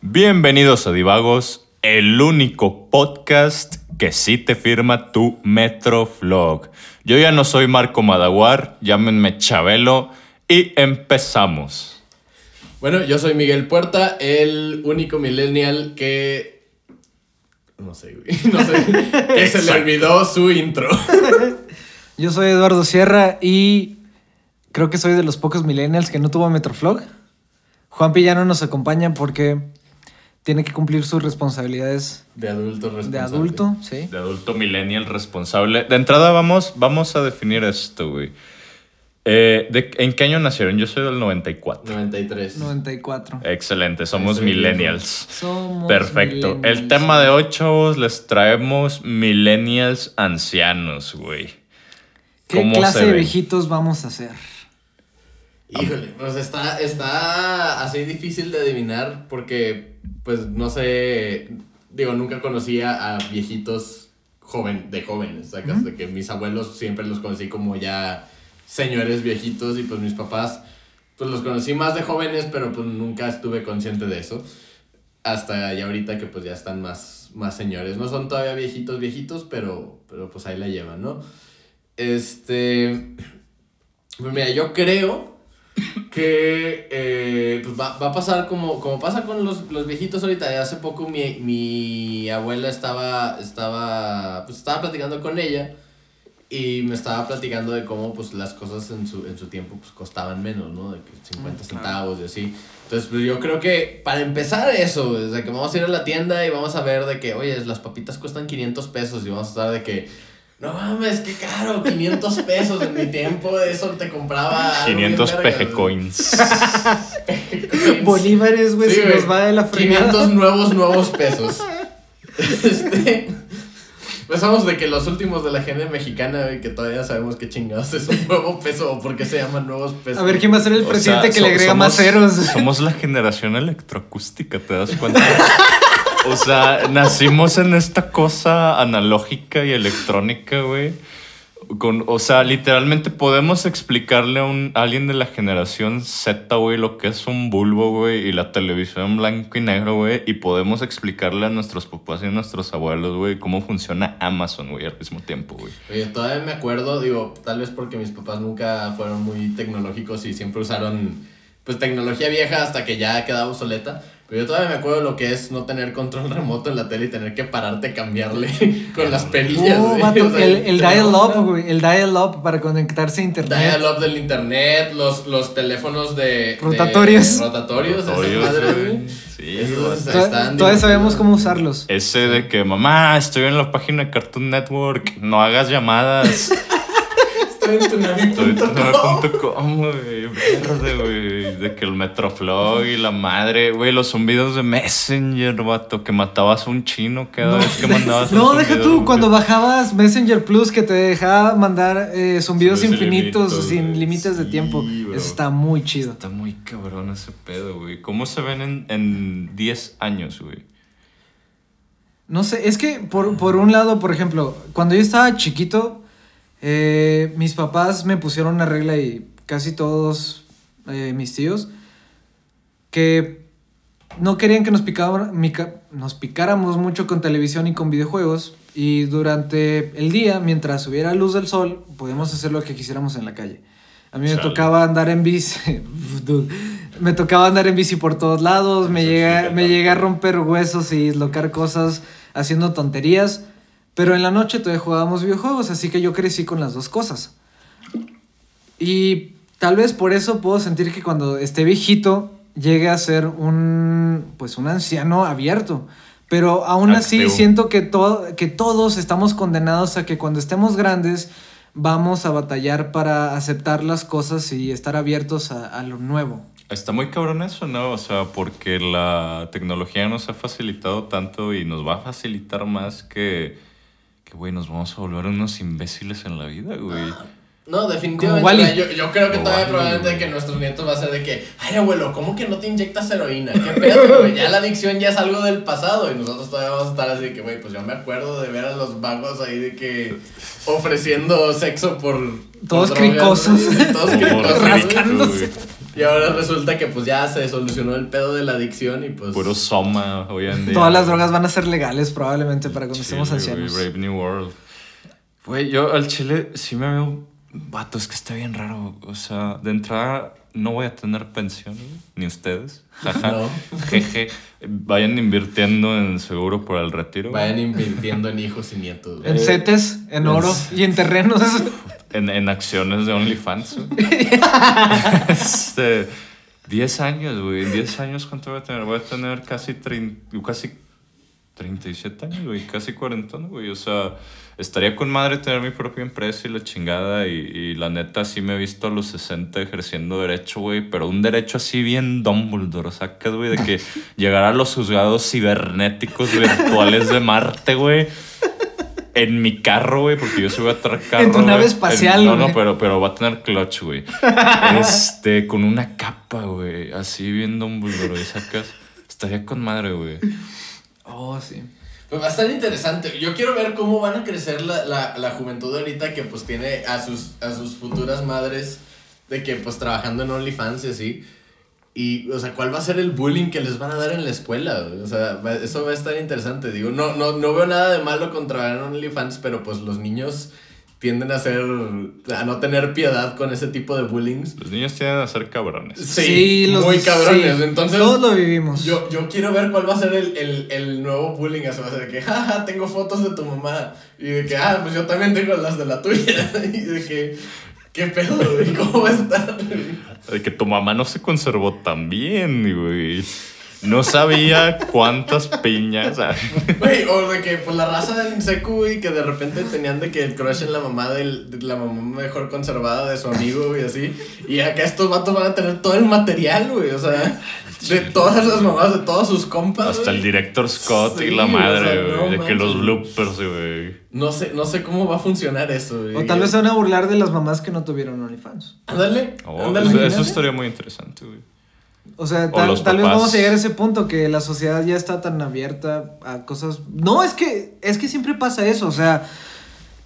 Bienvenidos a Divagos, el único podcast que sí te firma tu Metroflog. Yo ya no soy Marco Madaguar, llámenme Chabelo y empezamos. Bueno, yo soy Miguel Puerta, el único millennial que. No sé, güey. No sé. que se le olvidó su intro. Yo soy Eduardo Sierra y creo que soy de los pocos millennials que no tuvo Metroflog. Juanpi ya no nos acompaña porque tiene que cumplir sus responsabilidades De adulto responsable. de adulto, sí. De adulto millennial responsable. De entrada vamos, vamos a definir esto, güey. Eh, ¿de- ¿En qué año nacieron? Yo soy del 94. 93. 94. Excelente, somos millennials. Somos Perfecto. millennials. El tema de hoy, chavos, les traemos millennials ancianos, güey. ¿Qué ¿Cómo clase se de viejitos vamos a hacer? Híjole, pues está, está así difícil de adivinar porque, pues no sé. Digo, nunca conocía a viejitos joven, de jóvenes. ¿sacas? De que mis abuelos siempre los conocí como ya señores viejitos y pues mis papás, pues los conocí más de jóvenes, pero pues nunca estuve consciente de eso. Hasta ya ahorita que pues ya están más, más señores. No son todavía viejitos, viejitos, pero, pero pues ahí la llevan, ¿no? Este... Pues mira, yo creo que eh, pues va, va a pasar como, como pasa con los, los viejitos ahorita. Hace poco mi, mi abuela estaba, estaba, pues estaba platicando con ella y me estaba platicando de cómo pues las cosas en su, en su tiempo pues costaban menos, ¿no? De que 50 centavos y así. Entonces pues yo creo que para empezar eso, o sea, que vamos a ir a la tienda y vamos a ver de que, oye, las papitas cuestan 500 pesos y vamos a estar de que... No mames, qué caro, 500 pesos en mi tiempo, eso te compraba. algo bien 500 vergas, PG coins. coins. Bolívares, güey, Sí, se nos va de la fregada. 500 nuevos, nuevos pesos. Este. Pues somos de que los últimos de la gente mexicana, güey, que todavía sabemos qué chingados es un nuevo peso o por qué se llaman nuevos pesos. A ver quién va a ser el O presidente sea, que le agrega somos- más ceros. Somos la generación electroacústica, ¿te das cuenta? O sea, nacimos en esta cosa analógica y electrónica, güey. Con, o sea, literalmente podemos explicarle a, un, alguien de la generación Z, güey, lo que es un bulbo, güey, y la televisión blanco y negro, güey, y podemos explicarle a nuestros papás y a nuestros abuelos, güey, cómo funciona Amazon, güey, al mismo tiempo, güey. Oye, todavía me acuerdo, digo, tal vez porque mis papás nunca fueron muy tecnológicos y siempre usaron, pues, tecnología vieja hasta que ya quedaba obsoleta. Pero yo todavía me acuerdo lo que es no tener control remoto en la tele y tener que pararte a cambiarle con las perillas. Güey. vato, O sea, el, dial-up, güey. El dial-up para conectarse a internet. Dial-up del internet, los, los teléfonos de... Rotatorios. de- rotatorios. Sí, Esos están. Todavía sabemos cómo usarlos. Ese de que, mamá, estoy en la página de Cartoon Network, no hagas llamadas. Estoy en tunavi.com. güey. Verde, güey. De que el Metroflog y la madre, güey. Los zumbidos de Messenger, vato. Que matabas a un chino cada vez que mandabas un No, deja tú, cuando bajabas Messenger Plus que te dejaba mandar eh, zumbidos infinitos sin límites de tiempo. bro. Eso está muy chido. Está muy cabrón ese pedo, güey. ¿Cómo se ven en, en 10 años, güey? No sé, es que por, por un lado, por ejemplo, cuando yo estaba chiquito, eh, mis papás me pusieron una regla y casi todos eh, mis tíos que no querían que nos, picáramos mucho con televisión y con videojuegos y durante el día, mientras hubiera luz del sol, podíamos hacer lo que quisiéramos en la calle. A mí me Chale. tocaba andar en bici. Me tocaba andar en bici por todos lados. Me llega, me llegué a romper huesos y dislocar cosas haciendo tonterías. Pero en la noche todavía jugábamos videojuegos, así que yo crecí con las dos cosas. Y tal vez por eso puedo sentir que cuando esté viejito llegue a ser un pues un anciano abierto. Pero aún así siento que, to- que todos estamos condenados a que cuando estemos grandes vamos a batallar para aceptar las cosas y estar abiertos a, a lo nuevo. Está muy cabrón eso, ¿no? O sea, porque la tecnología nos ha facilitado tanto y nos va a facilitar más que, que güey, nos vamos a volver unos imbéciles en la vida, güey. No, definitivamente. Yo, yo creo que Como todavía probablemente que nuestros nietos va a ser de que, ay abuelo, ¿cómo que no te inyectas heroína? ¿Qué pedo, güey? Ya la adicción ya es algo del pasado y nosotros todavía vamos a estar así de que, güey, pues yo me acuerdo de ver a los vagos ahí de que ofreciendo sexo por... Todos por cricosos. Todos cricosos. rascándose. Y ahora resulta que pues ya se solucionó el pedo de la adicción y pues... Puro soma hoy en día. Todas las drogas van a ser legales probablemente para cuando estemos ancianos. Brave New World. Güey, yo al chile sí me veo. Vato, es que está bien raro. O sea, de entrada no voy a tener pensión, güey, ni ustedes. Jaja. No. Jeje. Vayan invirtiendo en seguro por el retiro. Vayan invirtiendo en hijos y nietos. En setes, en oro y en terrenos. En, en acciones de OnlyFans. este. 10 años, güey. En 10 años, ¿cuánto voy a tener? Voy a tener casi, trein- casi 37 años, güey. Casi 40, güey. O sea, estaría con madre tener mi propia empresa y la chingada. Y, y la neta, sí me he visto a los 60 ejerciendo derecho, güey. Pero un derecho así bien Dumbledore. Sacas, güey, de que llegar a los juzgados cibernéticos virtuales de Marte, güey. En mi carro, güey, porque yo sí voy a traer carro. En tu nave güey. espacial, En- No, no, güey. pero, pero va a tener clutch, güey. Este, con una capa, güey. Así bien Dumbledore, güey, sacas. Estaría con madre, güey. Oh, sí. Pues va a estar interesante. Yo quiero ver cómo van a crecer la, la, la juventud ahorita que pues tiene a sus, a sus futuras madres de que pues trabajando en OnlyFans y así. Y, o sea, ¿cuál va a ser el bullying que les van a dar en la escuela? O sea, eso va a estar interesante. Digo, no, no, no veo nada de malo con trabajar en OnlyFans, pero pues los niños tienden a ser, a no tener piedad con ese tipo de bullying. Los niños tienden a ser cabrones. Sí, los- muy cabrones. sí. Entonces, Todos lo vivimos. yo, yo quiero ver cuál va a ser el, el, el nuevo bullying. O sea, va a ser de que, jaja, tengo fotos de tu mamá. Y de que, ah, pues yo también tengo las de la tuya. Y de que, ¿qué pedo, güey? ¿Cómo va a estar? De que tu mamá no se conservó tan bien, güey. No sabía cuántas piñas. Güey, o de que, pues la raza en secu, güey, que de repente tenían de que el crush en la mamá del, de la mamá mejor conservada de su amigo, güey, así. Y acá estos vatos van a tener todo el material, güey. O sea, de todas las mamás, de todos sus compas. Hasta el director Scott y la o madre, sea, güey. no de que los bloopers, güey. No sé, no sé cómo va a funcionar eso, güey. O tal vez se van a burlar de las mamás que no tuvieron OnlyFans. Ándale, Oh, eso, eso estaría muy interesante, güey. O sea, tal, vez vamos a llegar a ese punto que la sociedad ya está tan abierta a cosas. No, es que, es que siempre pasa eso. O sea,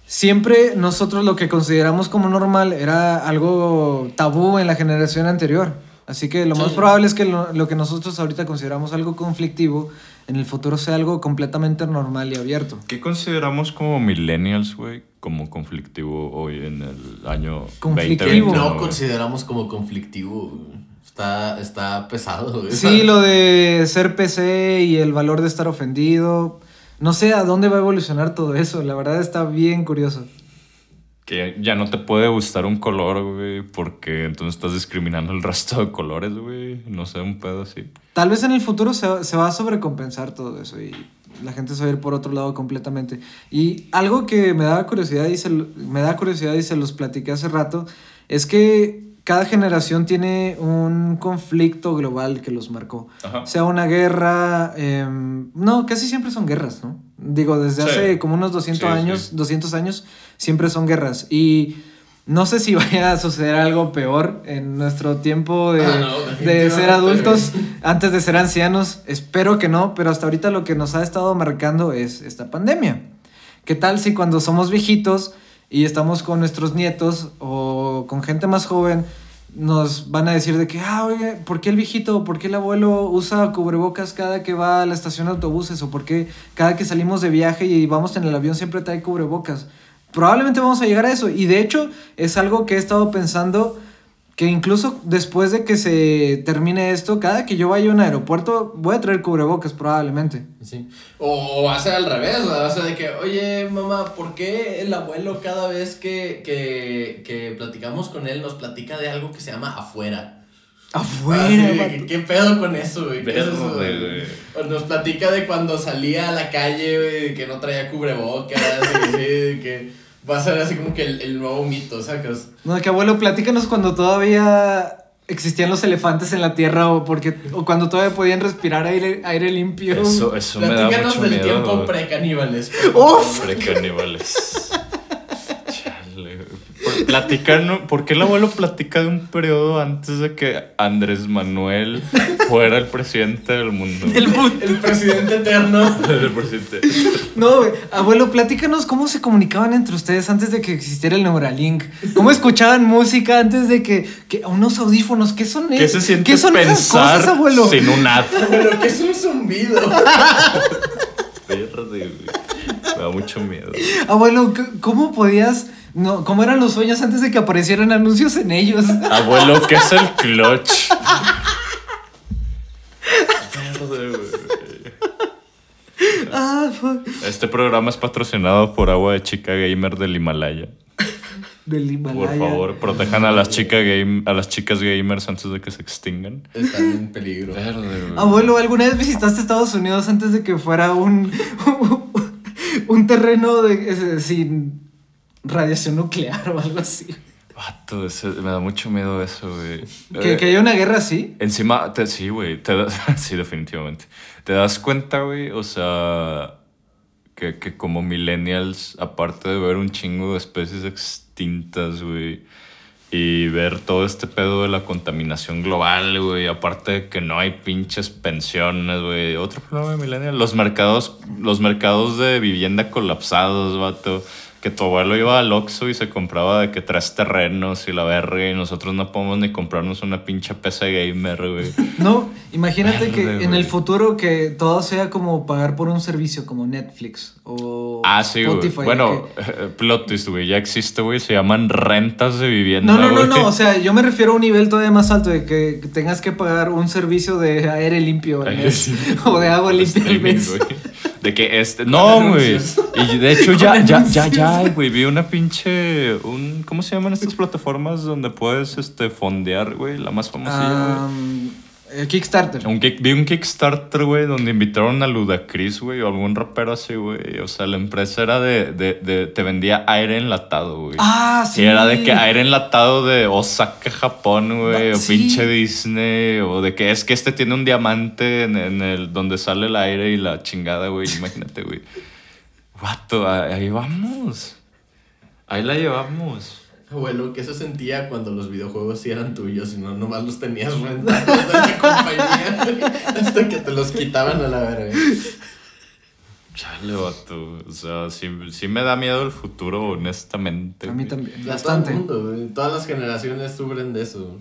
siempre nosotros lo que consideramos como normal era algo tabú en la generación anterior. Así que lo más probable es que lo, lo que nosotros ahorita consideramos algo conflictivo, en el futuro sea algo completamente normal y abierto. ¿Qué consideramos como millennials, güey? Como conflictivo hoy en el año Conflictivo. 2021, No consideramos como conflictivo. Está, está pesado, güey. Sí, lo de ser PC y el valor de estar ofendido. No sé a dónde va a evolucionar todo eso. La verdad está bien curioso. Ya no te puede gustar un color, güey, porque entonces estás discriminando el resto de colores, güey. No sé, un pedo así. Tal vez en el futuro se, se va a sobrecompensar todo eso y la gente se va a ir por otro lado completamente. Y algo que me daba curiosidad y se, me da curiosidad y se los platiqué hace rato es que cada generación tiene un conflicto global que los marcó. Ajá. Sea una guerra, em, no, casi siempre son guerras, ¿no? Digo, desde Sí. hace como unos 200 Sí, años, sí. 200 años, siempre son guerras. Y no sé si vaya a suceder algo peor en nuestro tiempo de, Ah, no, de ser adultos antes de ser ancianos. Espero que no, pero hasta ahorita lo que nos ha estado marcando es esta pandemia. ¿Qué tal si cuando somos viejitos y estamos con nuestros nietos o con gente más joven, nos van a decir de que, ah, oye, ¿por qué el viejito, por qué el abuelo usa cubrebocas cada que va a la estación de autobuses? ¿O por qué cada que salimos de viaje y vamos en el avión siempre trae cubrebocas? Probablemente vamos a llegar a eso. Y de hecho es algo que he estado pensando que incluso después de que se termine esto, cada que yo vaya a un aeropuerto voy a traer cubrebocas probablemente. Sí. O, o va a ser al revés, o va a ser de que, oye, mamá, ¿por qué el abuelo cada vez que, que, que platicamos con él nos platica de algo que se llama afuera? Afuera, que, ¿Qué pedo con eso, güey? ¿Qué es eso, güey? güey. O nos platica de cuando salía a la calle, güey, de que no traía cubrebocas, y de que va a ser así como que el, el nuevo mito, ¿sacas? No, que abuelo, platícanos cuando todavía existían los elefantes en la tierra o porque o cuando todavía podían respirar aire, aire limpio. Eso, eso me da Platícanos mucho del miedo. tiempo pre-caníbales. ¡Uf! Precaníbales. Güey. Por- Platican, ¿Por qué el abuelo platica de un periodo antes de que Andrés Manuel fuera el presidente del mundo? El presidente eterno. El presidente. No, güey. Abuelo, platícanos cómo se comunicaban entre ustedes antes de que existiera el Neuralink. ¿Cómo escuchaban música antes de que, que unos audífonos? ¿Qué son ¿Qué se siente ¿Qué son esas pensar cosas, abuelo? sin un ad? Pero que es un zumbido. Verde. Me da mucho miedo. Abuelo, ¿cómo podías no, cómo eran los sueños antes de que aparecieran anuncios en ellos? Abuelo, ¿qué es el clutch? Verde, güey. ah, fuck. Este programa es patrocinado por agua de chica gamer del Himalaya. Del Himalaya. Por favor, protejan a las, chica game, a las chicas gamers antes de que se extingan. Están en peligro. Abuelo, ¿alguna vez visitaste Estados Unidos antes de que fuera un, un terreno de, eh, sin radiación nuclear o algo así? Vato, me da mucho miedo eso, güey. Que, Eh, que haya una guerra así. Encima, te- sí, güey. Sí, definitivamente. Te das cuenta, güey, o sea, que, que como millennials, aparte de ver un chingo de especies extintas, güey, y ver todo este pedo de la contaminación global, güey, aparte de que no hay pinches pensiones, güey. Otro problema de los mercados, los mercados de vivienda colapsados, vato. Que tu abuelo iba al Oxxo y se compraba de que tres terrenos y la verga y nosotros no podemos ni comprarnos una pinche PC gamer, güey. No, imagínate que en el futuro que todo sea como pagar por un servicio como Netflix o Ah, sí, güey. Spotify. Bueno, que- eh, plot twist, güey. Ya existe, güey. Se llaman rentas de vivienda. No, no, no, güey. no, o sea, yo me refiero a un nivel todavía más alto de que tengas que pagar un servicio de aire limpio al Ay, mes, sí. o de agua limpia al mes. güey. De que este. No, güey. Y de hecho, ya, ya, ya, ya, güey. Vi una pinche. Un, ¿Cómo se llaman estas plataformas donde puedes este, fondear, güey? La más famosilla, güey. Am, eh, Kickstarter. Un kick- vi un Kickstarter, güey, donde invitaron a Ludacris, güey, o algún rapero así, güey. O sea, la empresa era de, de, de- te vendía aire enlatado, güey. Ah, sí. Y era de que aire enlatado de Osaka, Japón, güey, o Sí. pinche Disney, o de que es que este tiene un diamante en, en el donde sale el aire y la chingada, güey. Imagínate, güey. Guato, ahí vamos. Ahí la llevamos. Abuelo, ¿qué se sentía cuando los videojuegos sí eran tuyos y no nomás los tenías rentados de compañía? Hasta que te los quitaban a la verga. Chale, vato. O sea, sí, sí me da miedo el futuro, honestamente. A mí también, A todo el bastante. mundo. Todas las generaciones sufren de eso.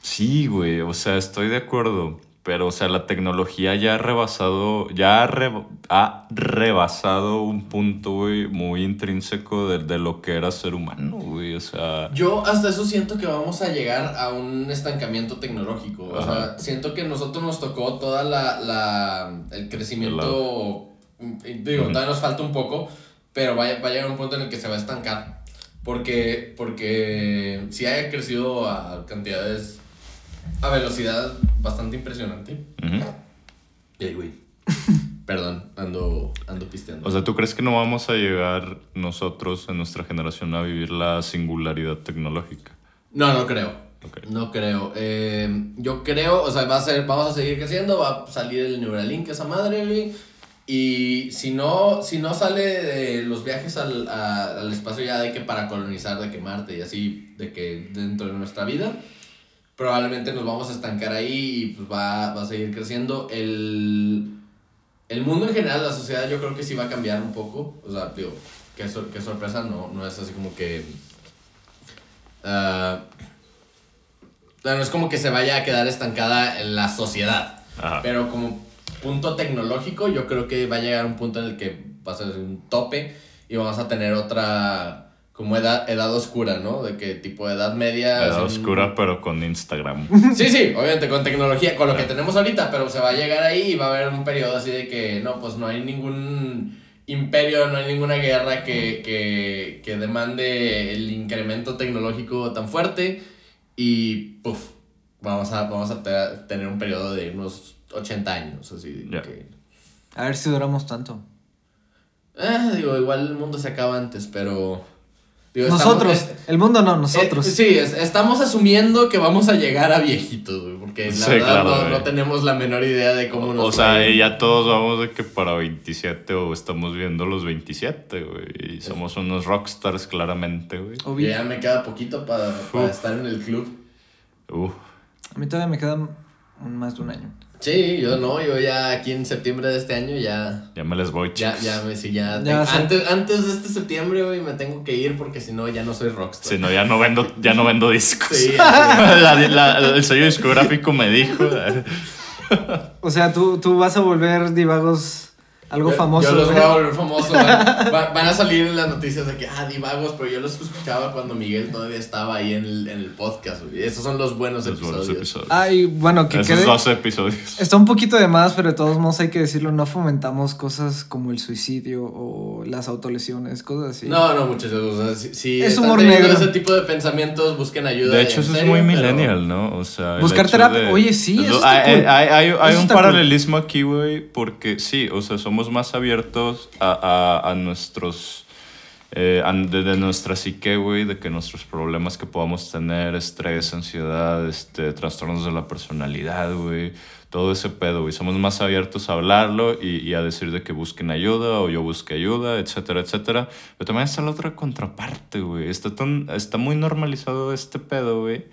Sí, güey, o sea, estoy de acuerdo. Pero, o sea, la tecnología ya ha rebasado, ya ha, re- ha rebasado un punto, güey, muy intrínseco de, de lo que era ser humano, güey. O sea, Yo hasta eso siento que vamos a llegar a un estancamiento tecnológico. O sea, siento que nosotros nos tocó toda la, la el crecimiento. Digo, Ujú. todavía nos falta un poco, pero va, a- va a llegar un punto en el que se va a estancar. Porque, porque si haya crecido a cantidades, a velocidad bastante impresionante. ujú. Ey, güey. Perdón, ando, ando pisteando. o sea, ¿tú crees que no vamos a llegar nosotros en nuestra generación a vivir la singularidad tecnológica? No, no creo. No creo. Eh, yo creo, o sea, va a ser, vamos a seguir creciendo, va a salir el Neuralink, esa madre, güey. Y si no, si no sale de los viajes al, a- al espacio ya de que para colonizar, de que Marte y así, de que dentro de nuestra vida, probablemente nos vamos a estancar ahí y pues va, va a seguir creciendo. El, el mundo en general, la sociedad, yo creo que sí va a cambiar un poco. O sea, digo, qué, sor- qué sorpresa, no, no es así como que... ah, no es como que se vaya a quedar estancada en la sociedad. Ajá. Pero como punto tecnológico, yo creo que va a llegar un punto en el que va a ser un tope y vamos a tener otra como edad, edad oscura, ¿no? De que tipo edad media. Edad oscura, pero con Instagram. Sí, sí, obviamente con tecnología, con lo que tenemos ahorita, pero se va a llegar ahí y va a haber un periodo así de que no, pues no hay ningún imperio, no hay ninguna guerra que, que, que demande el incremento tecnológico tan fuerte y puff, vamos a, vamos a te- tener un periodo de unos 80 años, así de Ya. que... A ver si duramos tanto. Ah, digo, igual el mundo se acaba antes, pero... Digo, estamos- Nosotros, el mundo no, nosotros. eh, sí, es- estamos asumiendo que vamos a llegar a viejitos, güey, porque la Sí, verdad claro, no, no tenemos la menor idea de cómo nos O sea, ir. ya todos vamos de que para 27 o estamos viendo los 27, güey. Y somos unos rockstars claramente, güey. Obvio. ya me queda poquito para, para estar en el club. Uf. A mí todavía me queda un- más de un año. Sí, yo no, yo ya aquí en septiembre de este año ya Ya me les voy, Ya, chicos. ya, me, sí, ya. Ya te- antes, antes de este septiembre, güey, me tengo que ir porque si no, ya no soy rockstar. Si no, ya no vendo, ya no vendo discos. Sí, La- la- el sello discográfico me dijo. O sea, tú, tú vas a volver divagos algo Yo- famoso. Yo los voy a volver famosos. Van, va- van a salir en las noticias de que, ah, divagos, pero yo los escuchaba cuando Miguel todavía estaba ahí en el, en el podcast, güey. Esos son los buenos Los episodios. buenos episodios. Ay, bueno, que Esos quede. 12 episodios. Está un poquito de más, pero de todos modos hay que decirlo, no fomentamos cosas como el suicidio o las autolesiones, cosas así. No, no, muchachos. O sea, si, si Es están humor negro. ese tipo de pensamientos, busquen ayuda. De hecho, eso es muy pero- millennial, ¿no? O sea, Buscar terapia. de- Oye, sí, eso está hay, cool. hay, hay- hay Eso un está cool. paralelismo aquí, güey, porque sí, o sea, somos más abiertos a, a- a nuestros. eh, de, de nuestra psique, güey, de que nuestros problemas que podamos tener, estrés, ansiedad, este, trastornos de la personalidad, güey, todo ese pedo, güey. Somos más abiertos a hablarlo y, y a decir de que busquen ayuda o yo busque ayuda, etcétera, etcétera. Pero también está la otra contraparte, güey. Está, tan, está muy normalizado este pedo, güey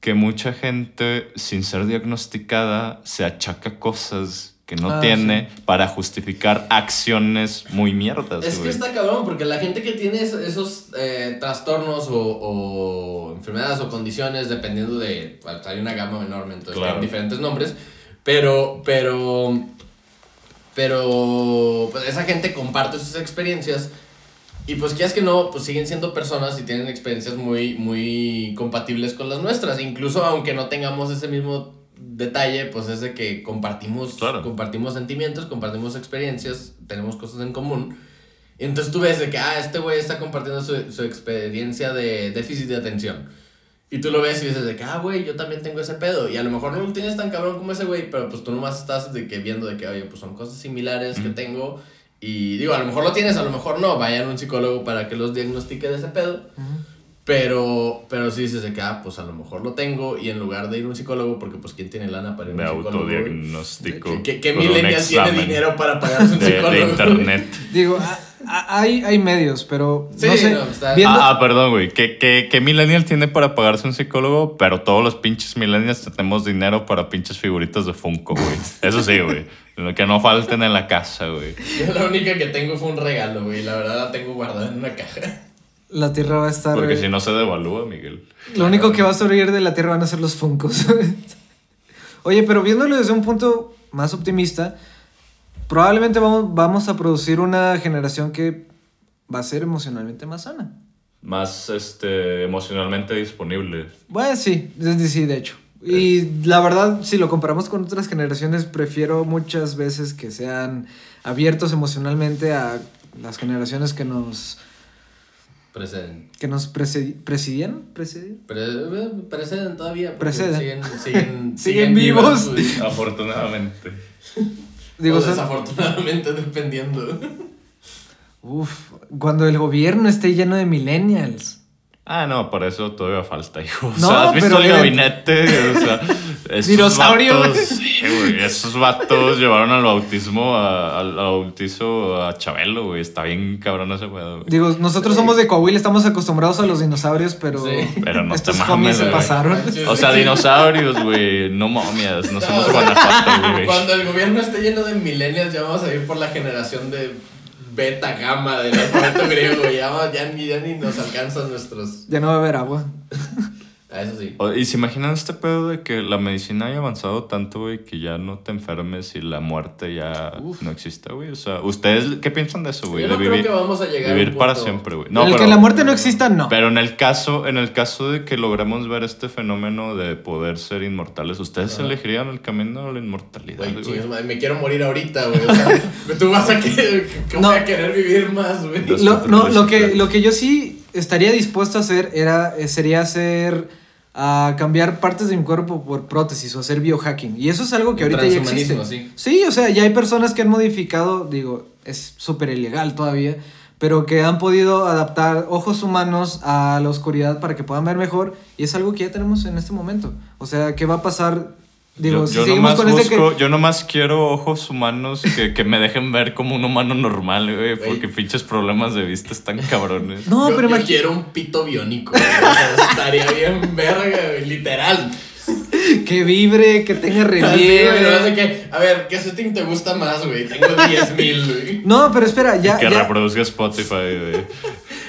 que mucha gente sin ser diagnosticada se achaca cosas que no Ah, tiene para justificar acciones muy mierdas, Es que está cabrón, porque la gente que tiene es- esos eh, trastornos o, o enfermedades o condiciones, dependiendo de. pues, hay una gama enorme, entonces Claro. tienen diferentes nombres. Pero, pero. Pero. Pues esa gente comparte sus experiencias. Y pues, quieras que no, pues siguen siendo personas y tienen experiencias muy, muy compatibles con las nuestras. Incluso aunque no tengamos ese mismo detalle, pues es de que compartimos, Claro. compartimos sentimientos, compartimos experiencias, tenemos cosas en común. Y entonces tú ves de que, ah, este güey está compartiendo su, su experiencia de déficit de atención. Y tú lo ves y dices de que, ah, güey, yo también tengo ese pedo. Y a lo mejor no lo tienes tan cabrón como ese güey, pero pues tú nomás estás de que viendo de que, oye, pues son cosas similares que tengo. Y digo, a lo mejor lo tienes, a lo mejor no. Vayan a un psicólogo para que los diagnostique de ese pedo. Pero, pero sí dices de que, ah, pues a lo mejor lo tengo. Y en lugar de ir a un psicólogo, porque pues quién tiene lana para ir Me a un psicólogo. güey? autodiagnostico. ¿Qué, qué tiene dinero para pagarse un de, psicólogo? de internet. Digo, a- a- hay, hay medios, pero Sí, no sé. no, está- viendo- Ah, ah, perdón, güey. ¿Qué, qué, qué millennial tiene para pagarse un psicólogo? Pero todos los pinches millennials tenemos dinero para pinches figuritas de Funko, güey. Eso sí, güey. Lo que no falten en la casa, güey. Yo la única que tengo fue un regalo, güey. La verdad la tengo guardada en una caja. La Tierra va a estar. Porque si no se devalúa, Miguel. Lo único que va a sobrevivir de la Tierra van a ser los funcos. Oye, pero viéndolo desde un punto más optimista, probablemente vamos, vamos a producir una generación que va a ser emocionalmente más sana. Más este, emocionalmente disponible. Bueno, sí, sí, sí, de hecho. Y la verdad, si lo comparamos con otras generaciones, prefiero muchas veces que sean abiertos emocionalmente a las generaciones que nos, Preceden. que nos presidi- presidían. ¿Presidían? Pre- eh, preceden todavía. Preceden. Siguen, siguen, Siguen vivos. Afortunadamente. Digo, o desafortunadamente, dependiendo. Uf, cuando el gobierno esté lleno de millennials. Ah, no, para eso todavía falta, hijo. O No, sea, ¿has visto pero el gabinete? O sea, esos Dinosaurio. vatos, sí, güey, esos vatos llevaron al bautismo, a- al, al bautizo a Chabelo, güey. Está bien cabrón ese pedo, güey. Digo, nosotros somos de Coahuila, estamos acostumbrados a los dinosaurios, pero, Sí. Pero no te estos mames, homies se pasaron. O sea, dinosaurios, güey. No momias, no somos Guanajuato, güey. Cuando el gobierno esté lleno de millennials, ya vamos a ir por la generación de beta gamma del alfabeto griego. Ya, ya, ni, ya ni nos alcanzan nuestros. Ya no va a haber agua. A eso sí. O- Y se imaginan este pedo de que la medicina haya avanzado tanto, güey, que ya no te enfermes y la muerte ya no exista, güey. O sea, ¿ustedes qué piensan de eso, güey? Yo De no creo vivir, que vamos a llegar a vivir un para punto- siempre, güey. el No, que pero, la muerte no exista, no. pero en el caso, en el caso de que logremos ver este fenómeno de poder ser inmortales, ¿ustedes Ajá. elegirían el camino a la inmortalidad, Güey, madre, me quiero morir ahorita, güey. O sea, tú vas a querer, que No. voy a querer vivir más, güey. Lo, no, lo, que, lo que yo sí estaría dispuesto a hacer era, eh, sería hacer, a cambiar partes de mi cuerpo por prótesis o hacer biohacking. Y eso es algo que ahorita ya existe. Sí. Sí, o sea, ya hay personas que han modificado, digo, es súper ilegal todavía, pero que han podido adaptar ojos humanos a la oscuridad para que puedan ver mejor y es algo que ya tenemos en este momento. O sea, ¿qué va a pasar? Digo, yo, si yo seguimos nomás con busco- que... yo nomás quiero ojos humanos que, que me dejen ver como un humano normal, güey, porque pinches problemas de vista están cabrones. No, yo, pero yo quiero un pito biónico. güey. O sea, estaría bien verga, güey, literal. que vibre, que tenga Así, güey, no relieve. sé qué. A ver, ¿qué setting te gusta más, güey? Tengo 10.000, güey. No, pero espera, ya, que ya reproduzca Spotify, güey.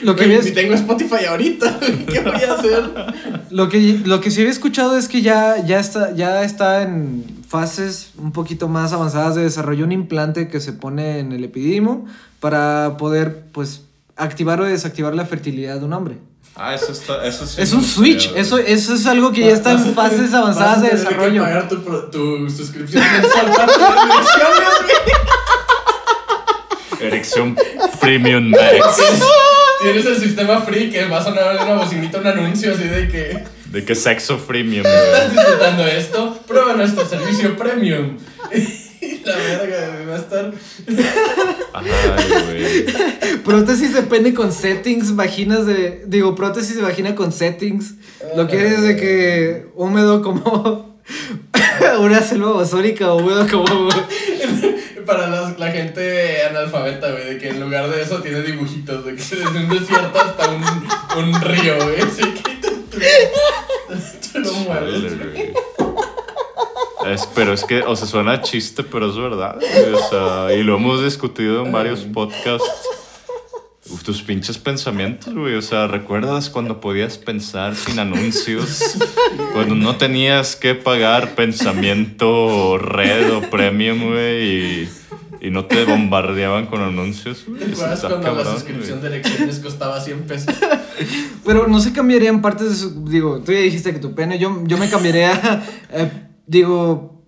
Lo que Ni tengo Spotify ahorita. ¿Qué voy a hacer? Lo que, lo que sí había escuchado es que ya, ya, está, ya está en fases un poquito más avanzadas de desarrollo un implante que se pone en el epidimo para poder, pues, activar o desactivar la fertilidad de un hombre. Ah, eso está, eso sí. Es un switch, eso, eso es algo que ya está en fases tener- avanzadas de vas a tener que desarrollo. pagar tu, tu suscripción mensual. Erección Premium Max. Tienes- el sistema free que va a sonar en una bocinita un anuncio así de que De que sexo premium, estás güey. disfrutando esto, prueba nuestro servicio premium. Y la verga, güey, va a estar. Ay, güey. Prótesis de pene con settings, vaginas de. Digo, prótesis de vagina con settings. Lo que es de que húmedo como. una selva basónica o húmedo como. Para las- la gente analfabeta, güey, de que en lugar de eso tiene dibujitos, de que desde un desierto hasta un, un río, güey. Así que tú, tú- tú lo mueves. Dale, güey. Es, pero es que, o sea, suena chiste, pero es verdad. O sea, y lo hemos discutido en varios podcasts. Uf, tus pinches pensamientos, güey. O sea, ¿recuerdas cuando podías pensar sin anuncios? Cuando no tenías que pagar pensamiento red o premium, güey. Y, y no te bombardeaban con anuncios. ¿Te acuerdas cuando la suscripción güey. de elecciones costaba 100 pesos? Pero no se cambiarían partes de su. Digo, tú ya dijiste que tu pene. Yo, yo me cambiaría. eh, digo.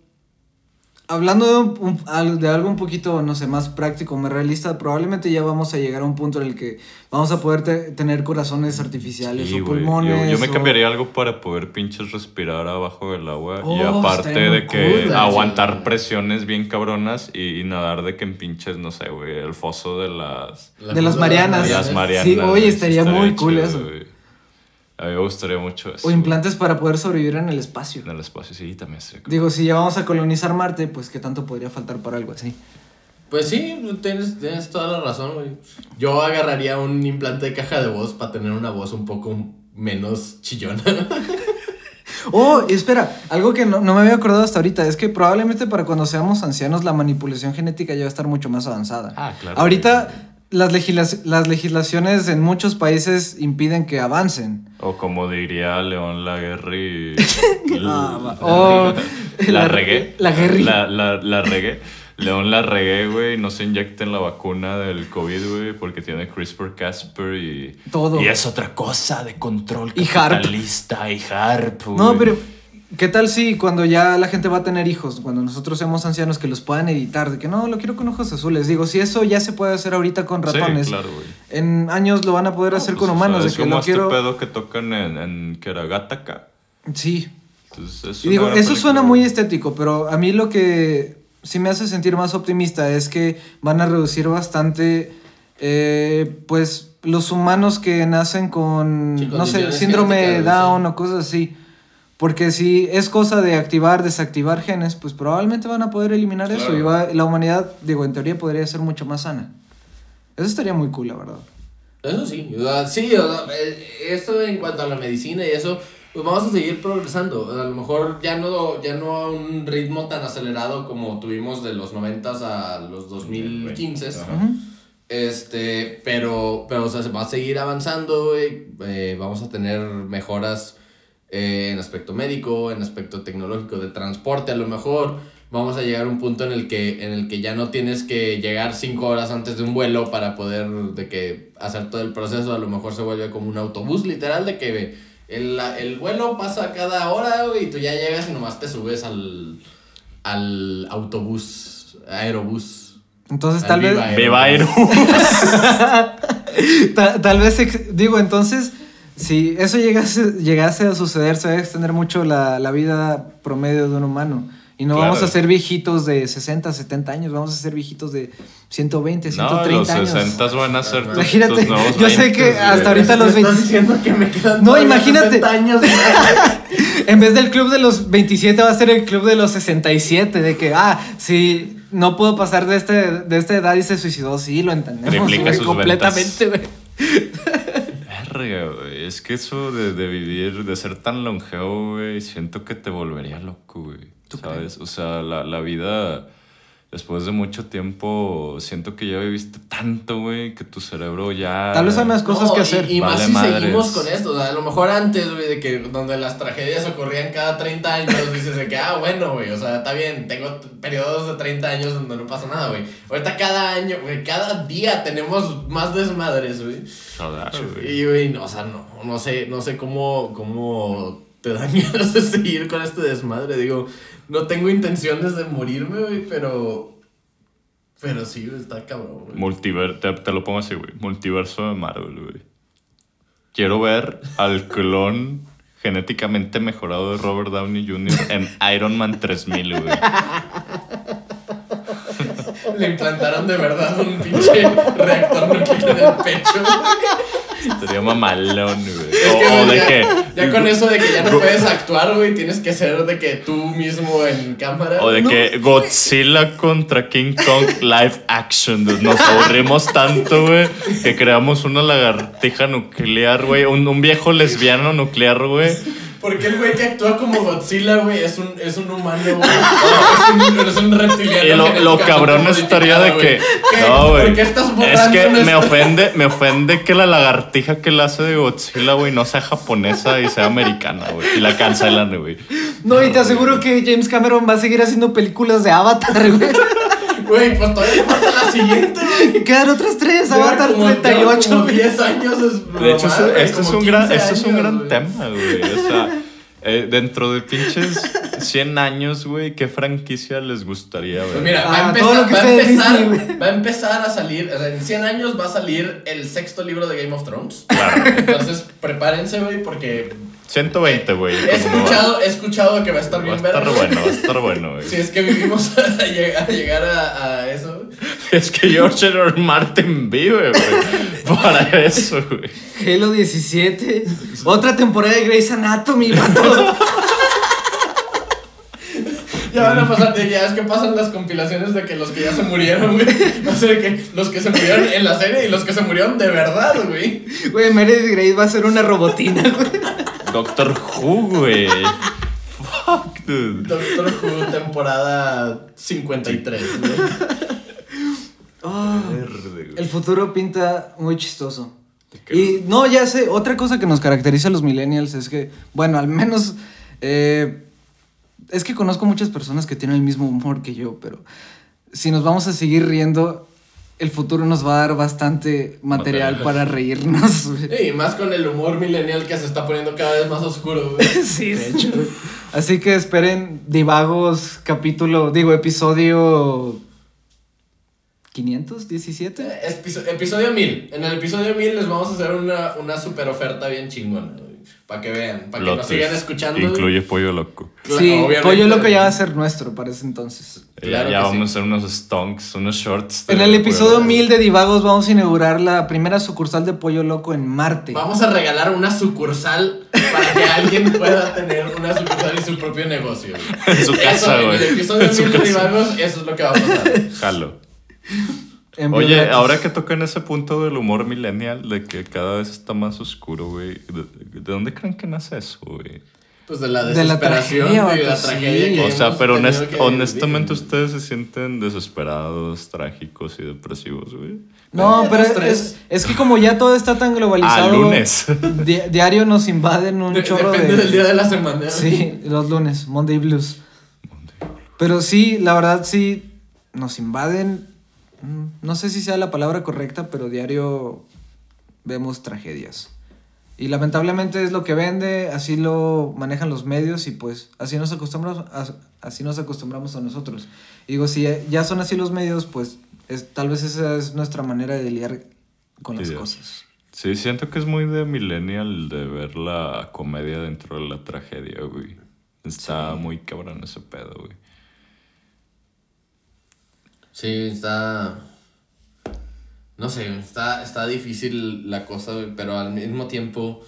Hablando de, un- de algo un poquito, no sé, más práctico, más realista, probablemente ya vamos a llegar a un punto en el que vamos a poder te- tener corazones artificiales Sí, o pulmones. Yo, yo me o- cambiaría algo para poder pinches respirar abajo del agua. y Oh, aparte de que cool, aguantar sí. presiones bien cabronas y, y nadar de que en pinches, no sé, güey, el foso de las, La De las Marianas. de las Marianas. Sí, oye, güey, estaría muy cool chido, eso. güey. A mí me gustaría mucho eso. O implantes para poder sobrevivir en el espacio. En el espacio, sí, también sería cool. Digo, si ya vamos a colonizar Marte, pues qué tanto podría faltar para algo así. Pues sí, tienes, tienes toda la razón, güey. Yo agarraría un implante de caja de voz para tener una voz un poco menos chillona. Oh, y espera, algo que no, no me había acordado hasta ahorita es que probablemente para cuando seamos ancianos la manipulación genética ya va a estar mucho más avanzada. Ah, claro. Ahorita las, legisla- las legislaciones en muchos países impiden que avancen. O como diría León Laguerri. Ah, va. Oh, la, la- regué. Laguerri. La, la, la regué. León la regué, güey. No se inyecten la vacuna del COVID, güey, porque tiene CRISPR-Casper y. Todo. Y es otra cosa de control Y HARP. capitalista y HARP. No, pero ¿qué tal si cuando ya la gente va a tener hijos, cuando nosotros seamos ancianos, que los puedan editar? De que no, lo quiero con ojos azules. Digo, si eso ya se puede hacer ahorita con ratones, Sí, claro, güey. en años lo van a poder hacer Pues, con o sea, humanos. es de que como lo este quiero. pedo que tocan en, en Keragataka. Sí, Entonces, es digo, eso película, suena muy estético, pero a mí lo que sí me hace sentir más optimista es que van a reducir bastante, eh, pues, los humanos que nacen con, Sí, no sé, síndrome Down o cosas así. Porque si es cosa de activar, desactivar genes, pues probablemente van a poder eliminar eso y va, la humanidad, digo, en teoría podría ser mucho más sana. Eso estaría muy cool, la verdad. Eso sí, o sea, sí, o sea, eh, esto en cuanto a la medicina y eso, pues vamos a seguir progresando. A lo mejor ya no, ya no a un ritmo tan acelerado como tuvimos de los 90 a los 2015. Ajá. Ujú. Este, pero, pero, o sea, se va a seguir avanzando, güey. Eh, vamos a tener mejoras eh, en aspecto médico, en aspecto tecnológico, de transporte, a lo mejor. Vamos a llegar a un punto en el que, en el que ya no tienes que llegar cinco horas antes de un vuelo para poder de que hacer todo el proceso. A lo mejor se vuelve como un autobús, literal, de que el, el vuelo pasa cada hora, y tú ya llegas y nomás te subes al, al autobús, aerobús. Entonces al tal vez... Viva Aero. Viva Aero. Ta- Tal, vez, digo, entonces, si eso llegase, llegase a suceder, se va a extender mucho la, la vida promedio de un humano. Y no Claro. vamos a ser viejitos de 60, 70 años, vamos a ser viejitos de 120, No, 130 los años. 60 van a ser tus, Imagínate, tus nuevos yo sé 20, que hasta ahorita los Me estás 20 diciendo que me quedan No, imagínate. 60 años. En vez del club de los 27 va a ser el club de los 67, de que, ah, sí, no puedo pasar de, este, de esta edad y se suicidó, sí, lo entendemos Triplica güey, sus completamente, güey. Verga, güey. Es que eso de, de vivir, de ser tan longevo, güey, siento que te volvería loco, güey. ¿Tú ¿Sabes? O sea, la, la vida, después de mucho tiempo, siento que ya viviste tanto, güey, que tu cerebro ya. Tal vez hay más cosas No, que y- hacer. Y, más Vale si madres. seguimos con esto. O sea, a lo mejor antes, güey, de que donde las tragedias ocurrían cada 30 años, dices de que, ah, bueno, güey, o sea, está bien, tengo periodos de 30 años donde no pasa nada, güey. Ahorita cada año, güey, cada día tenemos más desmadres, güey. Y, güey, no, o sea, no, no sé, no sé cómo, cómo te dan ganas de seguir con este desmadre. Digo, no tengo intenciones de morirme, güey, pero. Pero sí, está cabrón, güey. Multiver te, te lo pongo así, güey. Multiverso de Marvel, güey. Quiero ver al clon genéticamente mejorado de Robert Downey Jr. en Iron Man 3000, güey. Le implantaron de verdad un pinche reactor nuclear en el pecho. Sería mamalón, güey. Es O, de ya, que. ya con eso de que ya no puedes actuar, güey, tienes que ser de que tú mismo en cámara. O de No, que Godzilla contra King Kong live action, dude. Nos aburrimos tanto, güey, que creamos una lagartija nuclear, güey. Un, un viejo lesbiano nuclear, güey. Porque el güey que actúa como Godzilla, güey, es un, es un humano, güey. Es un, es un reptiliano. Y lo, lo cabrón estaría de que. No, güey. ¿Por qué estás Es borrando que me ofende, me ofende que la lagartija que la hace de Godzilla, güey, no sea japonesa y sea americana, güey. Y la cancelan, güey. No, y te aseguro que James Cameron va a seguir haciendo películas de Avatar, güey. Güey, pues todavía falta la siguiente, güey. Quedan otras tres, Avatar como- lleva 38. Como güey. 10 años es De hecho, normal, este, este es un gran, 15 este es un años, gran güey. tema, güey. O sea, eh, dentro de pinches 100 años, güey, ¿qué franquicia les gustaría ver? Pues mira, va, a Ah, empezar, va, a empezar, Disney, va a empezar a salir, o sea, en 100 años va a salir el sexto libro de Game of Thrones. Claro. Entonces, prepárense, güey, porque 120, güey. he escuchado, he escuchado que va a estar Va a bien estar verga. bueno, va a estar bueno, güey. Si es que vivimos a lleg- a llegar a, a eso. Es que George R. R. Martin vive, güey. Para eso, güey. Halo 17. Otra temporada de Grey's Anatomy, vato. Ya van a pasar, ya es que pasan las compilaciones de que los que ya se murieron, güey. Va a ser que los que se murieron en la serie y los que se murieron de verdad, güey. Güey, Meredith Grey va a ser una robotina, güey. Doctor Who, güey. Fuck, dude. Doctor Who, temporada 53, güey. Ah, güey. el futuro pinta muy chistoso. Y no, ya sé, otra cosa que nos caracteriza a los millennials es que, bueno, al menos eh, es que conozco muchas personas que tienen el mismo humor que yo, pero si nos vamos a seguir riendo, el futuro nos va a dar bastante material Material. para reírnos. güey. Y más con el humor millennial que se está poniendo cada vez más oscuro, güey. Sí, de hecho. Así que esperen Divagos capítulo, digo, episodio 517. Episo- episodio 1000. En el episodio 1000 les vamos a hacer una, una super oferta bien chingona, Para que vean, para que nos sigan escuchando. Incluye pollo loco. Sí, obviamente. Pollo Loco ya va a ser nuestro para ese entonces. Claro ya vamos sí. a hacer unos stonks, unos shorts. En el episodio pollo 1000 de Divagos vamos a inaugurar la primera sucursal de Pollo Loco en Marte. Vamos a regalar una sucursal para que alguien pueda tener una sucursal y su propio negocio. En su casa, güey. En el episodio En su 1000 de. Divagos, eso es lo que va a pasar. Jalo. En Oye, ahora que tocan ese punto del humor millennial, de que cada vez está más oscuro, güey. ¿De, de dónde creen que nace eso, güey? Pues de la De la desesperación tragedia, y la tragedia sí. que O sea, pero tenido honest- que honestamente vivir. ustedes se sienten desesperados, trágicos y depresivos, güey. No, pero es, es que como ya todo está tan Ah, globalizado. lunes. di- diario nos invaden un De- chorro depende de. del día de la semana. Sí, los lunes, Monday Blues. Pero sí, la verdad sí, nos invaden. Mm, No sé si sea la palabra correcta, pero diario vemos tragedias. Y lamentablemente es lo que vende, así lo manejan los medios y pues así nos acostumbramos a, así nos acostumbramos a nosotros. Y digo, si ya son así los medios, pues es, tal vez esa es nuestra manera de lidiar con las Sí, cosas. Sí, siento que es muy de millennial de ver la comedia dentro de la tragedia, güey. Está muy cabrón ese pedo, güey. Sí, está. No sé, está, está difícil la cosa, pero al mismo tiempo.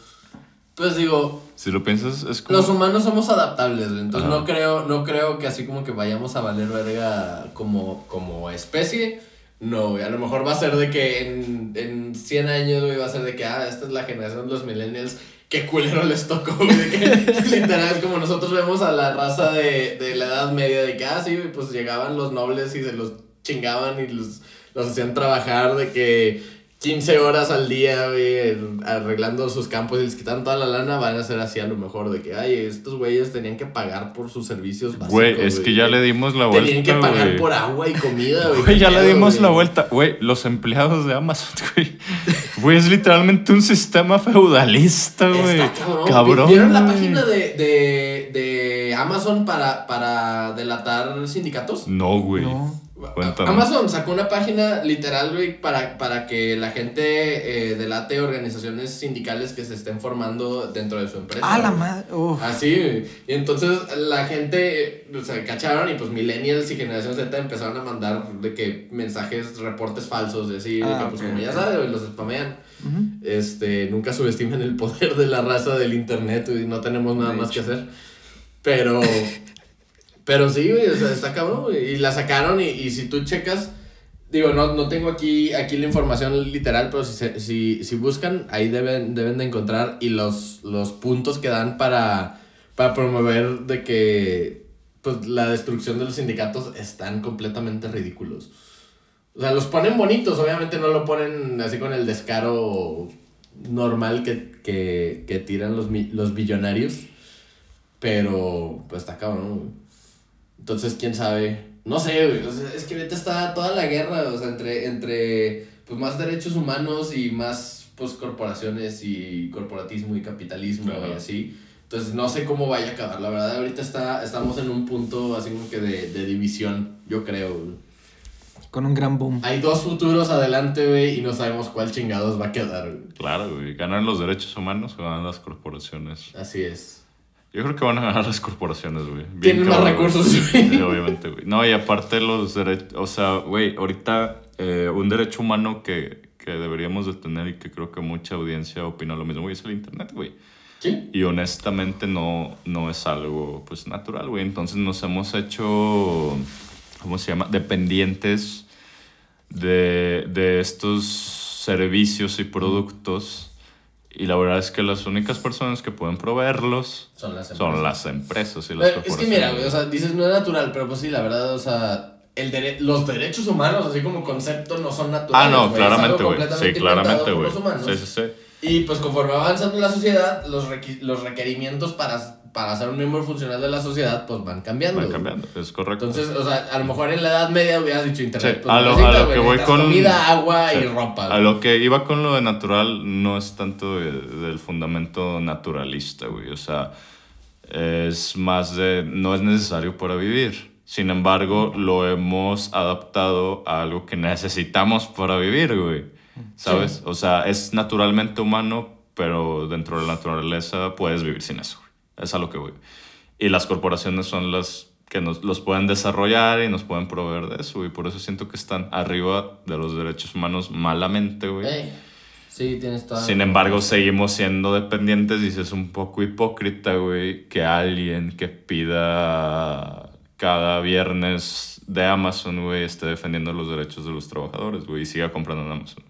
Pues digo, Si lo piensas, es como. los humanos somos adaptables, entonces Ajá. no creo, no creo que así como que vayamos a valer verga como, como especie. No, a lo mejor va a ser de que en, en 100 años, güey, va a ser de que, ah, esta es la generación de los millennials. Qué culero les tocó, güey. De que, literal, es como nosotros vemos a la raza de, de la Edad Media, de que, ah, sí, pues llegaban los nobles y se los chingaban y los, los hacían trabajar de que 15 horas al día, güey, arreglando sus campos y les quitan toda la lana, van a ser así a lo mejor de que, ay, estos güeyes tenían que pagar por sus servicios básicos. Güey, es que ya le dimos la vuelta. Tenían que pagar güey. por agua y comida, güey. Güey, ya le dimos güey. la vuelta. Güey, los empleados de Amazon, güey. Güey, es literalmente un sistema feudalista, güey. Está cabrón. Cabrón. ¿Vieron la página de, de, de Amazon para, para delatar sindicatos? No, güey. No. Cuéntame. Amazon sacó una página literal, güey, para, para que la gente eh, delate organizaciones sindicales que se estén formando dentro de su empresa. Ah, la madre. uf. Así, güey. Y entonces la gente o sea, cacharon y pues millennials y generación Z empezaron a mandar de que mensajes, reportes falsos, de así, Ah, que pues como ya sabes, los spamean. Este, nunca subestimen el poder de la raza del internet, güey, no tenemos nada De más que hacer. Pero, pero sí, güey, o sea, está cabrón. Y la sacaron y, si tú checas, digo, no, no tengo aquí, aquí la información literal, pero si, si, si buscan, ahí deben, deben de encontrar y los, los puntos que dan para, para promover de que, pues, la destrucción de los sindicatos están completamente ridículos. O sea, los ponen bonitos, obviamente no lo ponen así con el descaro normal que, que, que tiran los, los billonarios. Pero, pues está cabrón, güey. Entonces, quién sabe. No sé, güey. O sea, es que ahorita está toda la guerra, o sea, entre, entre pues, más derechos humanos y más pues, corporaciones y corporatismo y capitalismo Claro. y así. Entonces, no sé cómo vaya a acabar. La verdad, ahorita está, estamos en un punto así como que de, de división, yo creo, güey. Con un gran boom. Hay dos futuros adelante, güey, y no sabemos cuál chingados va a quedar, güey. Claro, güey. ¿Ganan los derechos humanos o ganan las corporaciones? Así es. Yo creo que van a ganar las corporaciones, güey. Tienen más recursos, güey. Sí, obviamente, güey. No, y aparte los derechos, o sea, güey, ahorita eh, un derecho humano que, que deberíamos de tener y que creo que mucha audiencia opina lo mismo, güey, es el internet, güey. ¿Sí? Y honestamente no, no es algo, pues, natural, güey. Entonces nos hemos hecho, ¿cómo se llama? Dependientes de, de estos servicios y productos. Y la verdad es que las únicas personas que pueden proveerlos Son las son empresas. las empresas y las Pero es que mira, güey, o sea, dices no es natural, pero pues sí, la verdad, o sea, el dere- los derechos humanos, así como concepto, no son naturales. Ah, no, güey, claramente, güey. Sí, claramente, güey. Sí, sí, sí. Y pues conforme va avanzando la sociedad, los, los requerimientos para, para ser un miembro funcional de la sociedad, pues van cambiando. Van güey. cambiando, es correcto. Entonces, o sea, a lo mejor en la Edad Media hubieras dicho internet. Sí, pues, a lo- necesitas, a lo güey, que voy con- Comida, agua Sí. y ropa. A lo que iba con lo de natural no es tanto de- del fundamento naturalista, güey. O sea, es más de no es necesario para vivir. Sin embargo, lo hemos adaptado a algo que necesitamos para vivir, güey. ¿Sabes? O sea, es naturalmente humano, pero dentro de la naturaleza puedes vivir sin eso. Es a lo que voy. Y las corporaciones son las que nos los pueden desarrollar y nos pueden proveer de eso, y por eso siento que están arriba de los derechos humanos malamente, güey. Ey, sí, tienes toda Sin embargo, seguimos siendo dependientes y es un poco hipócrita, güey, que alguien que pida cada viernes de Amazon, güey, esté defendiendo los derechos de los trabajadores, güey, y siga comprando en Amazon.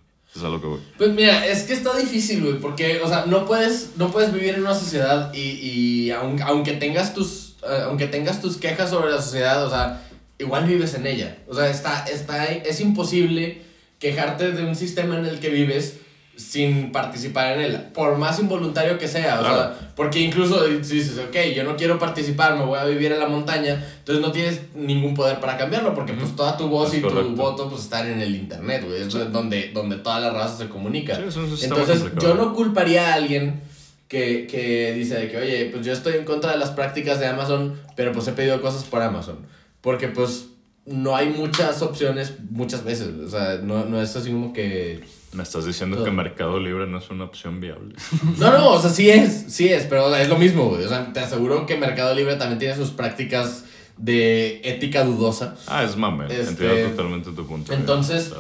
Pues mira, es que está difícil, güey, porque, o sea, no puedes, no puedes vivir en una sociedad y, y aun- aunque, tengas tus, eh, aunque tengas tus quejas sobre la sociedad, o sea, igual vives en ella. O sea, está, está, es imposible quejarte de un sistema en el que vives sin participar en él, por más involuntario que sea, o Claro. sea, porque incluso si dices, ok, yo no quiero participar, me voy a vivir en la montaña, entonces no tienes ningún poder para cambiarlo, porque pues toda tu voz Es y tu correcto. voto pues están en el internet, güey, es donde, donde toda la raza se comunica. Sí, es Entonces, yo no culparía a alguien que, que dice de que, oye, pues yo estoy en contra de las prácticas de Amazon, pero pues he pedido cosas por Amazon. Porque pues no hay muchas opciones muchas veces. O sea, no, no es así como que... Me estás diciendo que Mercado Libre no es una opción viable. No, no, o sea, sí es, sí es, pero es lo mismo, güey. O sea, te aseguro que Mercado Libre también tiene sus prácticas de ética dudosa. Ah, es mame. Este, Entiendo totalmente tu punto. entonces.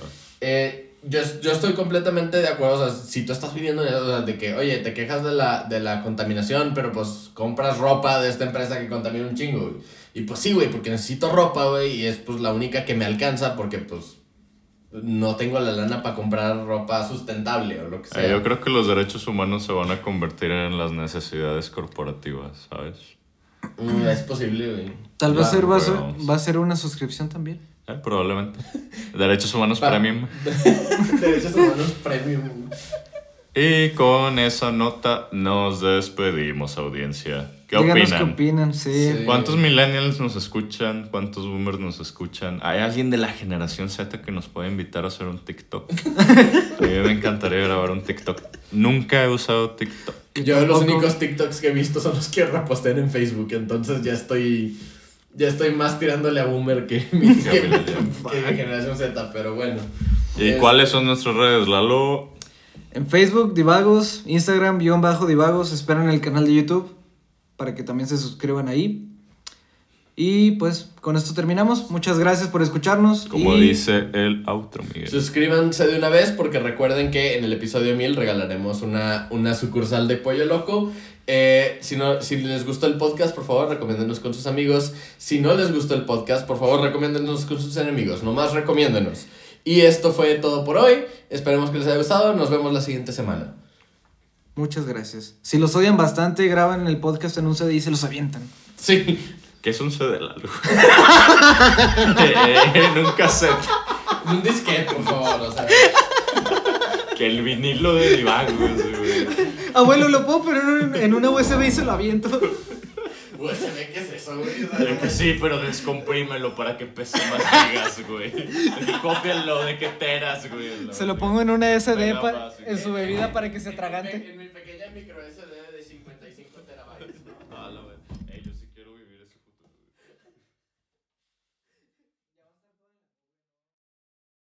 Eh, yo, yo estoy completamente de acuerdo, o sea, si tú estás viviendo o sea, de que, oye, te quejas de la, de la contaminación, pero pues compras ropa de esta empresa que contamina un chingo, güey. Y pues sí, güey, porque necesito ropa, güey, y es pues la única que me alcanza porque pues no tengo la lana para comprar ropa sustentable o lo que sea. Eh, yo creo que los derechos humanos se van a convertir en las necesidades corporativas, ¿sabes? Mm, es posible, güey. Tal vez Claro, ser- va, a ser, va a ser una suscripción también. Eh, probablemente. Derechos humanos Pa- premium. Derechos humanos premium. Y con esa nota nos despedimos, audiencia. ¿Qué Díganos opinan? qué opinan, sí. Sí. ¿Cuántos millennials nos escuchan? ¿Cuántos boomers nos escuchan? ¿Hay alguien de la generación Z que nos pueda invitar a hacer un TikTok? A mí me encantaría grabar un TikTok. Nunca he usado TikTok. Yo los únicos TikToks que he visto son los que repostean en Facebook, entonces ya estoy ya estoy más tirándole a boomer que mi, que, que mi generación Z, pero bueno. ¿Y Es- cuáles son nuestras redes, Lalo? En Facebook, Divagos, Instagram, guion bajo Divagos, esperan el canal de YouTube para que también se suscriban ahí. Y pues con esto terminamos. Muchas gracias por escucharnos. Como y dice el outro, Miguel. Suscríbanse de una vez porque recuerden que en el episodio 1000 regalaremos una, una sucursal de Pollo Loco. Eh, si, no, si les gustó el podcast, por favor, recomiéndenos con sus amigos. Si no les gustó el podcast, por favor, recomiéndenos con sus enemigos. Nomás recomiéndenos. Y esto fue todo por hoy. Esperemos que les haya gustado. Nos vemos la siguiente semana. Muchas gracias. Si los odian bastante, graban el podcast en un CD y se los avientan. Sí. ¿Qué es un CD, Lalo? Eh, en un cassette. Un disquete, por favor. O sea, Que el vinilo de Divagos, güey. Abuelo, lo puedo poner en- en una USB y se lo aviento. USB, ¿qué es eso, güey? Yo que sí, pero descomprímelo para que pese más gigas, güey. Cópialo de que teras, güey. Se lo pongo en una SD Venga, pa- va, sí. en su bebida para que se atragante. En mi pequeña micro